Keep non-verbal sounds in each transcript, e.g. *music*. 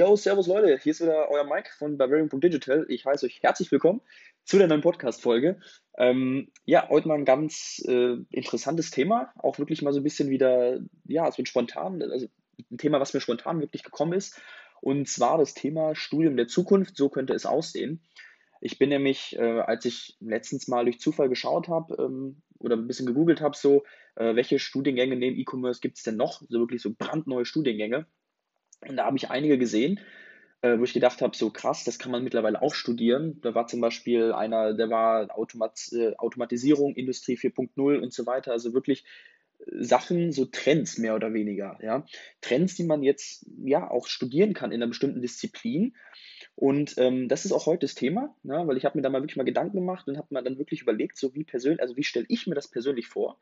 Yo, servus Leute, hier ist wieder euer Mike von Barbarian.digital. Ich heiße euch herzlich willkommen zu der neuen Podcast-Folge. Ähm, ja, heute mal ein ganz äh, interessantes Thema, auch wirklich mal so ein bisschen wieder, ja, so ein spontan, also ein Thema, was mir spontan wirklich gekommen ist, und zwar das Thema Studium der Zukunft, so könnte es aussehen. Ich bin nämlich, äh, als ich letztens mal durch Zufall geschaut habe ähm, oder ein bisschen gegoogelt habe, so, äh, welche Studiengänge neben E-Commerce gibt es denn noch, so wirklich so brandneue Studiengänge und da habe ich einige gesehen, äh, wo ich gedacht habe, so krass, das kann man mittlerweile auch studieren. Da war zum Beispiel einer, der war Automat äh, Automatisierung, Industrie 4.0 und so weiter. Also wirklich äh, Sachen, so Trends mehr oder weniger. Ja? Trends, die man jetzt ja auch studieren kann in einer bestimmten Disziplin. Und ähm, das ist auch heute das Thema, ne? weil ich habe mir da mal wirklich mal Gedanken gemacht und habe mir dann wirklich überlegt, so wie persönlich, also wie stelle ich mir das persönlich vor?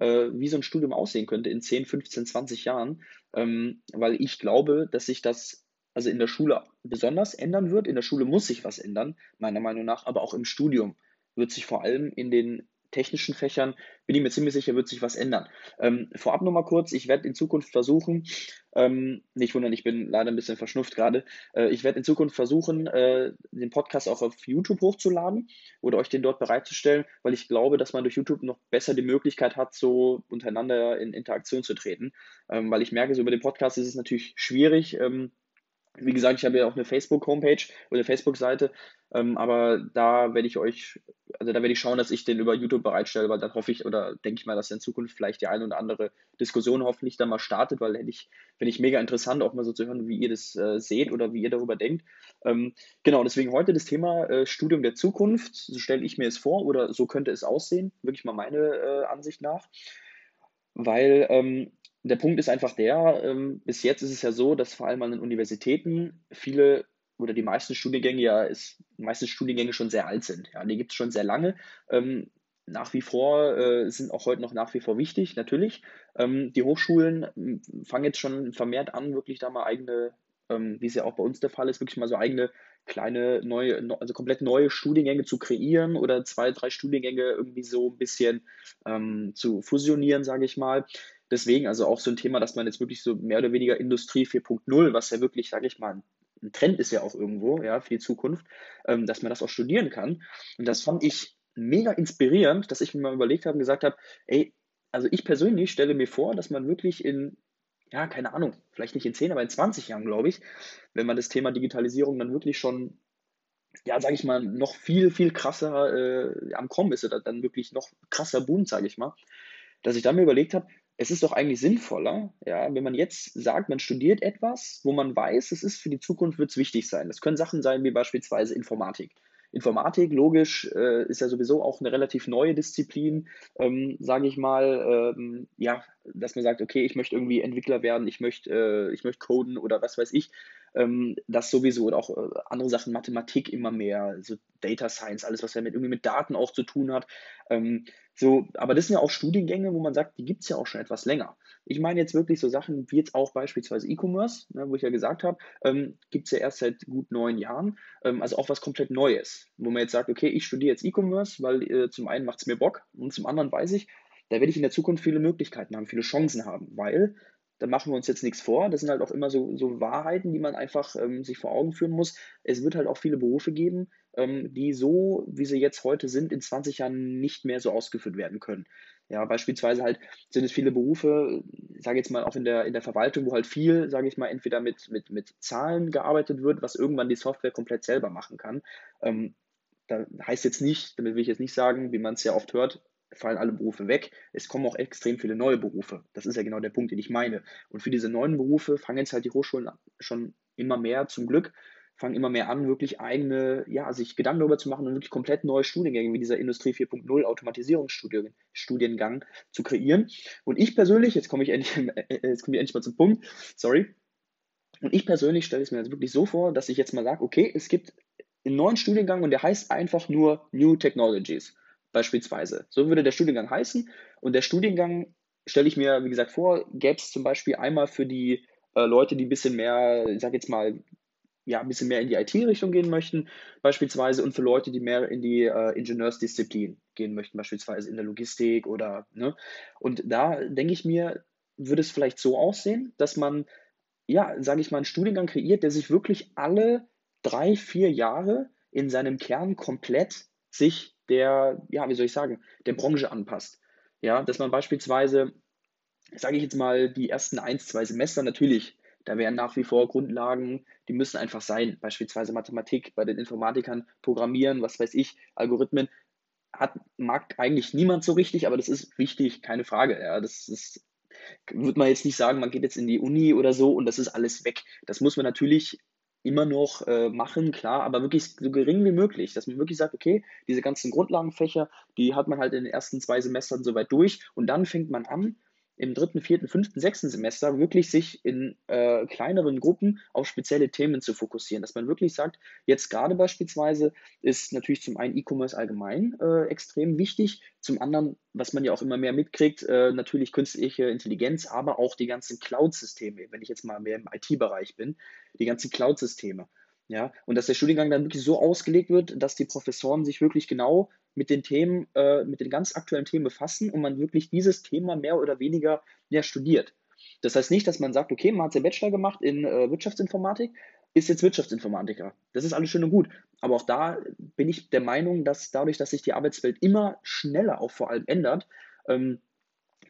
Äh, wie so ein Studium aussehen könnte in 10, 15, 20 Jahren, ähm, weil ich glaube, dass sich das also in der Schule besonders ändern wird. In der Schule muss sich was ändern, meiner Meinung nach, aber auch im Studium wird sich vor allem in den technischen Fächern, bin ich mir ziemlich sicher, wird sich was ändern. Ähm, vorab nochmal kurz, ich werde in Zukunft versuchen, ähm, nicht wundern, ich bin leider ein bisschen verschnupft gerade, äh, ich werde in Zukunft versuchen, äh, den Podcast auch auf YouTube hochzuladen oder euch den dort bereitzustellen, weil ich glaube, dass man durch YouTube noch besser die Möglichkeit hat, so untereinander in Interaktion zu treten. Ähm, weil ich merke, so über den Podcast ist es natürlich schwierig, ähm, wie gesagt, ich habe ja auch eine Facebook-Homepage oder eine Facebook-Seite, ähm, aber da werde ich euch, also da werde ich schauen, dass ich den über YouTube bereitstelle, weil dann hoffe ich oder denke ich mal, dass in Zukunft vielleicht die eine oder andere Diskussion hoffentlich dann mal startet, weil hätte ich, finde ich mega interessant, auch mal so zu hören, wie ihr das äh, seht oder wie ihr darüber denkt. Ähm, genau, deswegen heute das Thema äh, Studium der Zukunft, so stelle ich mir es vor oder so könnte es aussehen, wirklich mal meine äh, Ansicht nach. Weil ähm, der Punkt ist einfach der, ähm, bis jetzt ist es ja so, dass vor allem an den Universitäten viele oder die meisten Studiengänge ja ist, die meisten Studiengänge schon sehr alt sind. Ja, die gibt es schon sehr lange. Ähm, nach wie vor äh, sind auch heute noch nach wie vor wichtig, natürlich. Ähm, die Hochschulen ähm, fangen jetzt schon vermehrt an, wirklich da mal eigene, ähm, wie es ja auch bei uns der Fall ist, wirklich mal so eigene kleine neue, also komplett neue Studiengänge zu kreieren oder zwei, drei Studiengänge irgendwie so ein bisschen ähm, zu fusionieren, sage ich mal. Deswegen also auch so ein Thema, dass man jetzt wirklich so mehr oder weniger Industrie 4.0, was ja wirklich, sage ich mal, ein Trend ist ja auch irgendwo, ja, für die Zukunft, ähm, dass man das auch studieren kann. Und das fand ich mega inspirierend, dass ich mir mal überlegt habe und gesagt habe, ey, also ich persönlich stelle mir vor, dass man wirklich in, ja, keine Ahnung, vielleicht nicht in 10, aber in 20 Jahren, glaube ich, wenn man das Thema Digitalisierung dann wirklich schon, ja, sage ich mal, noch viel, viel krasser äh, am Kommen ist oder dann wirklich noch krasser boomt, sage ich mal, dass ich dann mir überlegt habe, es ist doch eigentlich sinnvoller, ja, wenn man jetzt sagt, man studiert etwas, wo man weiß, es ist für die Zukunft wird es wichtig sein. Das können Sachen sein wie beispielsweise Informatik. Informatik, logisch, äh, ist ja sowieso auch eine relativ neue Disziplin, ähm, sage ich mal. Ähm, ja, dass man sagt, okay, ich möchte irgendwie Entwickler werden, ich möchte, äh, ich möchte coden oder was weiß ich. Ähm, das sowieso und auch äh, andere Sachen, Mathematik immer mehr, so Data Science, alles, was ja mit, irgendwie mit Daten auch zu tun hat. Ähm, so, aber das sind ja auch Studiengänge, wo man sagt, die gibt es ja auch schon etwas länger. Ich meine jetzt wirklich so Sachen wie jetzt auch beispielsweise E-Commerce, ne, wo ich ja gesagt habe, ähm, gibt es ja erst seit gut neun Jahren, ähm, also auch was komplett Neues, wo man jetzt sagt, okay, ich studiere jetzt E-Commerce, weil äh, zum einen macht es mir Bock und zum anderen weiß ich, da werde ich in der Zukunft viele Möglichkeiten haben, viele Chancen haben, weil da machen wir uns jetzt nichts vor. Das sind halt auch immer so, so Wahrheiten, die man einfach ähm, sich vor Augen führen muss. Es wird halt auch viele Berufe geben, ähm, die so, wie sie jetzt heute sind, in 20 Jahren nicht mehr so ausgeführt werden können. Ja, beispielsweise halt sind es viele Berufe, sage jetzt mal auch in der, in der Verwaltung, wo halt viel, sage ich mal, entweder mit, mit, mit Zahlen gearbeitet wird, was irgendwann die Software komplett selber machen kann. Ähm, da heißt jetzt nicht, damit will ich jetzt nicht sagen, wie man es ja oft hört, fallen alle Berufe weg. Es kommen auch extrem viele neue Berufe. Das ist ja genau der Punkt, den ich meine. Und für diese neuen Berufe fangen jetzt halt die Hochschulen schon immer mehr, zum Glück, fangen immer mehr an, wirklich eigene, ja, sich Gedanken darüber zu machen und wirklich komplett neue Studiengänge wie dieser Industrie 4.0 Automatisierungsstudiengang zu kreieren. Und ich persönlich, jetzt komme ich endlich, *laughs* jetzt komme ich endlich mal zum Punkt, sorry. Und ich persönlich stelle es mir jetzt wirklich so vor, dass ich jetzt mal sage, okay, es gibt einen neuen Studiengang und der heißt einfach nur New Technologies beispielsweise. So würde der Studiengang heißen. Und der Studiengang stelle ich mir, wie gesagt, vor, gäbe es zum Beispiel einmal für die äh, Leute, die ein bisschen mehr, ich sage jetzt mal, ja, ein bisschen mehr in die IT-Richtung gehen möchten, beispielsweise, und für Leute, die mehr in die äh, Ingenieursdisziplin gehen möchten, beispielsweise in der Logistik oder, ne? Und da denke ich mir, würde es vielleicht so aussehen, dass man ja, sage ich mal, einen Studiengang kreiert, der sich wirklich alle drei, vier Jahre in seinem Kern komplett sich der, ja, wie soll ich sagen, der Branche anpasst. Ja, dass man beispielsweise, sage ich jetzt mal, die ersten ein, zwei Semester natürlich, da werden nach wie vor Grundlagen, die müssen einfach sein, beispielsweise Mathematik bei den Informatikern, Programmieren, was weiß ich, Algorithmen, hat, mag eigentlich niemand so richtig, aber das ist wichtig, keine Frage. Ja, das ist, würde man jetzt nicht sagen, man geht jetzt in die Uni oder so und das ist alles weg. Das muss man natürlich immer noch äh, machen, klar, aber wirklich so gering wie möglich, dass man wirklich sagt, okay, diese ganzen Grundlagenfächer, die hat man halt in den ersten zwei Semestern soweit durch und dann fängt man an, im dritten, vierten, fünften, sechsten Semester wirklich sich in äh, kleineren Gruppen auf spezielle Themen zu fokussieren. Dass man wirklich sagt, jetzt gerade beispielsweise ist natürlich zum einen E-Commerce allgemein äh, extrem wichtig, zum anderen, was man ja auch immer mehr mitkriegt, äh, natürlich künstliche Intelligenz, aber auch die ganzen Cloud-Systeme, wenn ich jetzt mal mehr im IT-Bereich bin, die ganzen Cloud-Systeme. Ja, und dass der Studiengang dann wirklich so ausgelegt wird, dass die Professoren sich wirklich genau mit den Themen, äh, mit den ganz aktuellen Themen befassen und man wirklich dieses Thema mehr oder weniger ja, studiert. Das heißt nicht, dass man sagt, okay, man hat den Bachelor gemacht in äh, Wirtschaftsinformatik, ist jetzt Wirtschaftsinformatiker. Das ist alles schön und gut. Aber auch da bin ich der Meinung, dass dadurch, dass sich die Arbeitswelt immer schneller auch vor allem ändert, ähm,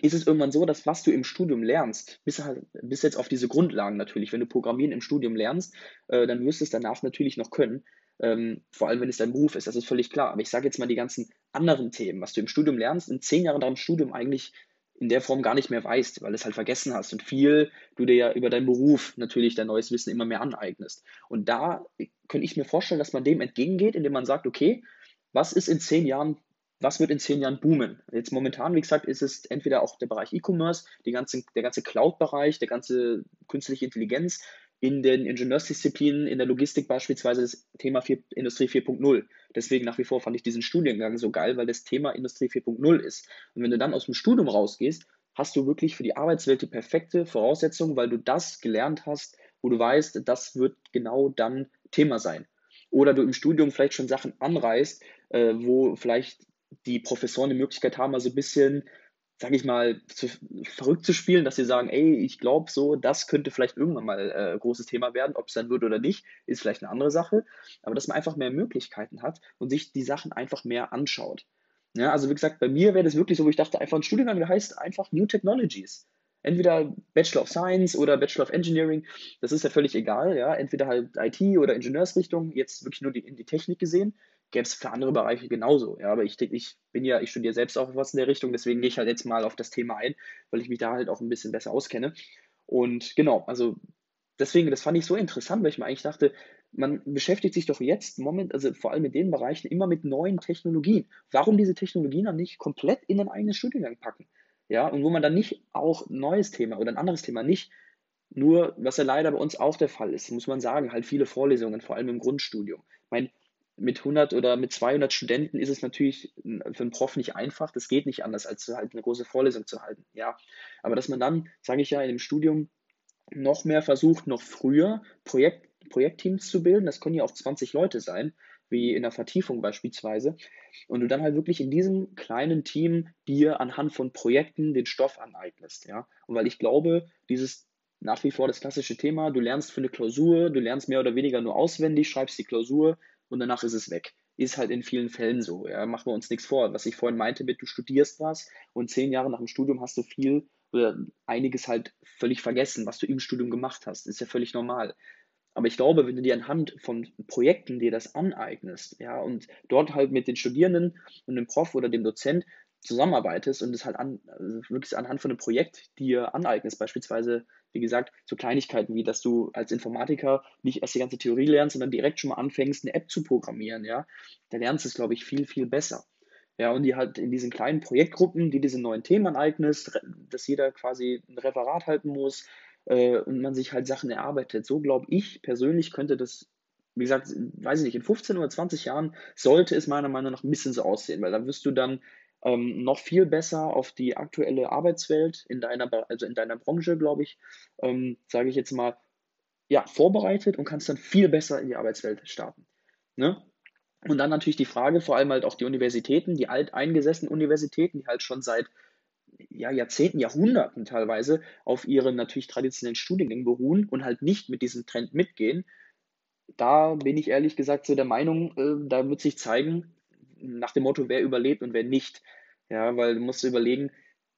ist es irgendwann so, dass was du im Studium lernst, bis, halt, bis jetzt auf diese Grundlagen natürlich, wenn du Programmieren im Studium lernst, äh, dann wirst du es danach natürlich noch können. Ähm, vor allem, wenn es dein Beruf ist, das ist völlig klar. Aber ich sage jetzt mal die ganzen anderen Themen, was du im Studium lernst, in zehn Jahren deinem Studium eigentlich in der Form gar nicht mehr weißt, weil du es halt vergessen hast und viel du dir ja über deinen Beruf natürlich dein neues Wissen immer mehr aneignest. Und da könnte ich mir vorstellen, dass man dem entgegengeht, indem man sagt, okay, was ist in zehn Jahren was wird in zehn Jahren boomen? Jetzt momentan, wie gesagt, ist es entweder auch der Bereich E-Commerce, ganze, der ganze Cloud-Bereich, der ganze künstliche Intelligenz, in den Ingenieursdisziplinen, in der Logistik beispielsweise das Thema 4, Industrie 4.0. Deswegen nach wie vor fand ich diesen Studiengang so geil, weil das Thema Industrie 4.0 ist. Und wenn du dann aus dem Studium rausgehst, hast du wirklich für die Arbeitswelt die perfekte Voraussetzung, weil du das gelernt hast, wo du weißt, das wird genau dann Thema sein. Oder du im Studium vielleicht schon Sachen anreißt, äh, wo vielleicht die Professoren die Möglichkeit haben, also ein bisschen, sage ich mal, zu, verrückt zu spielen, dass sie sagen, ey, ich glaube so, das könnte vielleicht irgendwann mal äh, großes Thema werden, ob es dann wird oder nicht, ist vielleicht eine andere Sache, aber dass man einfach mehr Möglichkeiten hat und sich die Sachen einfach mehr anschaut. Ja, also wie gesagt, bei mir wäre das wirklich so, wo ich dachte, einfach ein Studiengang, der heißt einfach New Technologies. Entweder Bachelor of Science oder Bachelor of Engineering, das ist ja völlig egal, ja. Entweder halt IT oder Ingenieursrichtung, jetzt wirklich nur die, in die Technik gesehen gäbe es für andere Bereiche genauso. Ja, aber ich, ich bin ja, ich studiere selbst auch was in der Richtung, deswegen gehe ich halt jetzt mal auf das Thema ein, weil ich mich da halt auch ein bisschen besser auskenne. Und genau, also deswegen, das fand ich so interessant, weil ich mir eigentlich dachte, man beschäftigt sich doch jetzt moment, also vor allem in den Bereichen immer mit neuen Technologien. Warum diese Technologien dann nicht komplett in ein eigenes Studiengang packen? Ja, und wo man dann nicht auch ein neues Thema oder ein anderes Thema nicht nur, was ja leider bei uns auch der Fall ist, muss man sagen, halt viele Vorlesungen, vor allem im Grundstudium. Ich meine, mit 100 oder mit 200 Studenten ist es natürlich für einen Prof nicht einfach. Das geht nicht anders, als halt eine große Vorlesung zu halten. Ja, aber dass man dann, sage ich ja, in dem Studium noch mehr versucht, noch früher Projekt, Projektteams zu bilden. Das können ja auch 20 Leute sein, wie in der Vertiefung beispielsweise. Und du dann halt wirklich in diesem kleinen Team dir anhand von Projekten den Stoff aneignest. Ja, und weil ich glaube, dieses nach wie vor das klassische Thema, du lernst für eine Klausur, du lernst mehr oder weniger nur auswendig, schreibst die Klausur, und danach ist es weg. Ist halt in vielen Fällen so. Ja, machen wir uns nichts vor. Was ich vorhin meinte mit, du studierst was und zehn Jahre nach dem Studium hast du viel oder einiges halt völlig vergessen, was du im Studium gemacht hast. Ist ja völlig normal. Aber ich glaube, wenn du dir anhand von Projekten dir das aneignest, ja, und dort halt mit den Studierenden und dem Prof oder dem Dozent zusammenarbeitest und es halt an, also wirklich anhand von einem Projekt dir aneignest, beispielsweise wie gesagt, so Kleinigkeiten wie, dass du als Informatiker nicht erst die ganze Theorie lernst, sondern direkt schon mal anfängst, eine App zu programmieren, ja, da lernst du es, glaube ich, viel, viel besser. Ja, und die halt in diesen kleinen Projektgruppen, die diese neuen Themen aneignest, dass jeder quasi ein Referat halten muss äh, und man sich halt Sachen erarbeitet. So glaube ich persönlich könnte das, wie gesagt, weiß ich nicht, in 15 oder 20 Jahren sollte es meiner Meinung nach ein bisschen so aussehen, weil dann wirst du dann ähm, noch viel besser auf die aktuelle Arbeitswelt in deiner, also in deiner Branche, glaube ich, ähm, sage ich jetzt mal, ja, vorbereitet und kannst dann viel besser in die Arbeitswelt starten. Ne? Und dann natürlich die Frage, vor allem halt auch die Universitäten, die alteingesessenen Universitäten, die halt schon seit ja, Jahrzehnten, Jahrhunderten teilweise auf ihren natürlich traditionellen Studiengängen beruhen und halt nicht mit diesem Trend mitgehen, da bin ich ehrlich gesagt so der Meinung, äh, da wird sich zeigen, nach dem Motto, wer überlebt und wer nicht. Ja, weil du musst überlegen,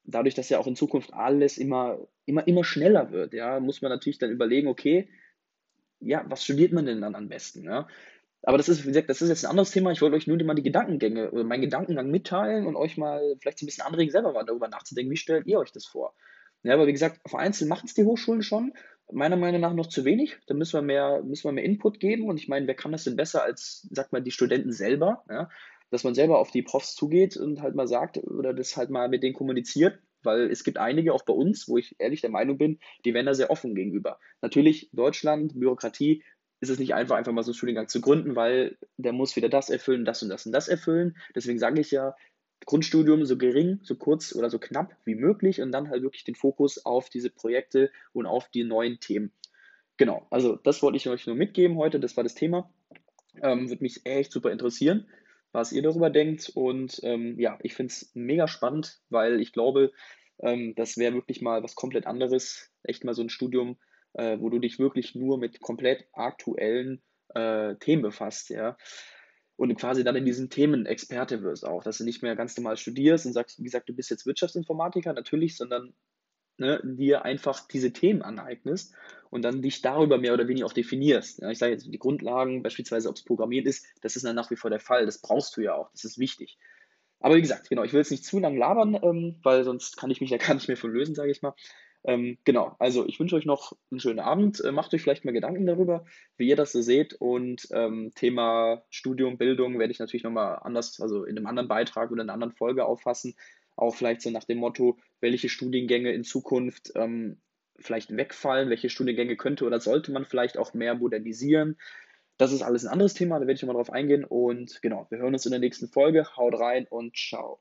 dadurch, dass ja auch in Zukunft alles immer, immer, immer schneller wird, ja, muss man natürlich dann überlegen, okay, ja, was studiert man denn dann am besten? Ja? Aber das ist, wie gesagt, das ist jetzt ein anderes Thema. Ich wollte euch nur mal die Gedankengänge oder meinen Gedankengang mitteilen und euch mal vielleicht ein bisschen anregen, selber mal darüber nachzudenken, wie stellt ihr euch das vor? Ja, aber wie gesagt, vereinzelt machen es die Hochschulen schon. Meiner Meinung nach noch zu wenig. Da müssen wir mehr, müssen wir mehr Input geben. Und ich meine, wer kann das denn besser als, sag mal, die Studenten selber? Ja? Dass man selber auf die Profs zugeht und halt mal sagt oder das halt mal mit denen kommuniziert. Weil es gibt einige, auch bei uns, wo ich ehrlich der Meinung bin, die werden da sehr offen gegenüber. Natürlich, Deutschland, Bürokratie, ist es nicht einfach, einfach mal so einen Studiengang zu gründen, weil der muss wieder das erfüllen, das und das und das erfüllen. Deswegen sage ich ja, Grundstudium so gering, so kurz oder so knapp wie möglich und dann halt wirklich den Fokus auf diese Projekte und auf die neuen Themen. Genau, also das wollte ich euch nur mitgeben heute, das war das Thema. Ähm, Würde mich echt super interessieren, was ihr darüber denkt. Und ähm, ja, ich finde es mega spannend, weil ich glaube, ähm, das wäre wirklich mal was komplett anderes. Echt mal so ein Studium, äh, wo du dich wirklich nur mit komplett aktuellen äh, Themen befasst, ja und quasi dann in diesen Themen Experte wirst auch, dass du nicht mehr ganz normal studierst und sagst, wie gesagt, du bist jetzt Wirtschaftsinformatiker, natürlich, sondern ne, dir einfach diese Themen aneignest und dann dich darüber mehr oder weniger auch definierst. Ja, ich sage jetzt die Grundlagen, beispielsweise ob es Programmieren ist, das ist dann nach wie vor der Fall, das brauchst du ja auch, das ist wichtig. Aber wie gesagt, genau, ich will jetzt nicht zu lang labern, ähm, weil sonst kann ich mich ja gar nicht mehr von lösen, sage ich mal. Ähm, genau, also ich wünsche euch noch einen schönen Abend. Äh, macht euch vielleicht mal Gedanken darüber, wie ihr das so seht. Und ähm, Thema Studium, Bildung werde ich natürlich nochmal anders, also in einem anderen Beitrag oder in einer anderen Folge auffassen. Auch vielleicht so nach dem Motto, welche Studiengänge in Zukunft ähm, vielleicht wegfallen, welche Studiengänge könnte oder sollte man vielleicht auch mehr modernisieren. Das ist alles ein anderes Thema, da werde ich nochmal drauf eingehen. Und genau, wir hören uns in der nächsten Folge. Haut rein und ciao.